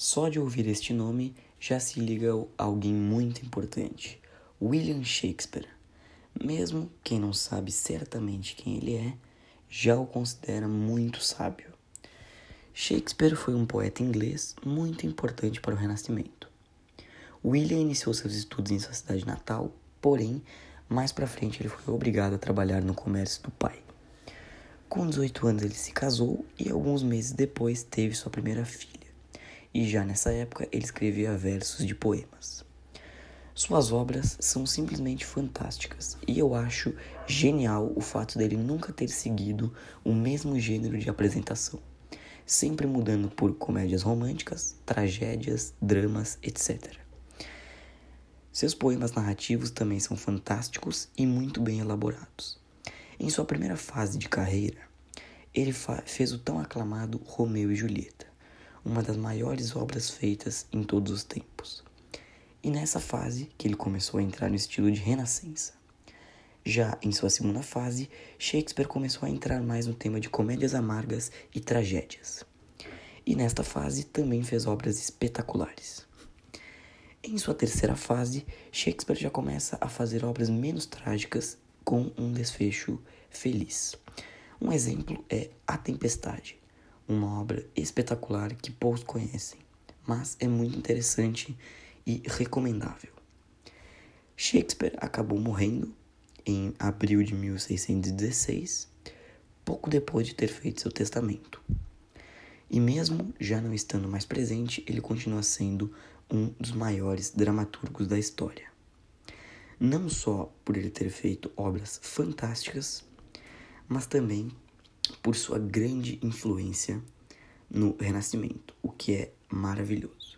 Só de ouvir este nome já se liga a alguém muito importante, William Shakespeare. Mesmo quem não sabe certamente quem ele é, já o considera muito sábio. Shakespeare foi um poeta inglês muito importante para o Renascimento. William iniciou seus estudos em sua cidade natal, porém, mais para frente ele foi obrigado a trabalhar no comércio do pai. Com 18 anos ele se casou e alguns meses depois teve sua primeira filha e já nessa época ele escrevia versos de poemas. Suas obras são simplesmente fantásticas e eu acho genial o fato dele nunca ter seguido o mesmo gênero de apresentação, sempre mudando por comédias românticas, tragédias, dramas, etc. Seus poemas narrativos também são fantásticos e muito bem elaborados. Em sua primeira fase de carreira, ele fez o tão aclamado Romeu e Julieta uma das maiores obras feitas em todos os tempos. E nessa fase que ele começou a entrar no estilo de renascença. Já em sua segunda fase, Shakespeare começou a entrar mais no tema de comédias amargas e tragédias. E nesta fase também fez obras espetaculares. Em sua terceira fase, Shakespeare já começa a fazer obras menos trágicas com um desfecho feliz. Um exemplo é A Tempestade, uma obra espetacular que poucos conhecem, mas é muito interessante e recomendável. Shakespeare acabou morrendo em abril de 1616, pouco depois de ter feito seu testamento. E mesmo já não estando mais presente, ele continua sendo um dos maiores dramaturgos da história. Não só por ele ter feito obras fantásticas, mas também por sua grande influência no Renascimento, o que é maravilhoso.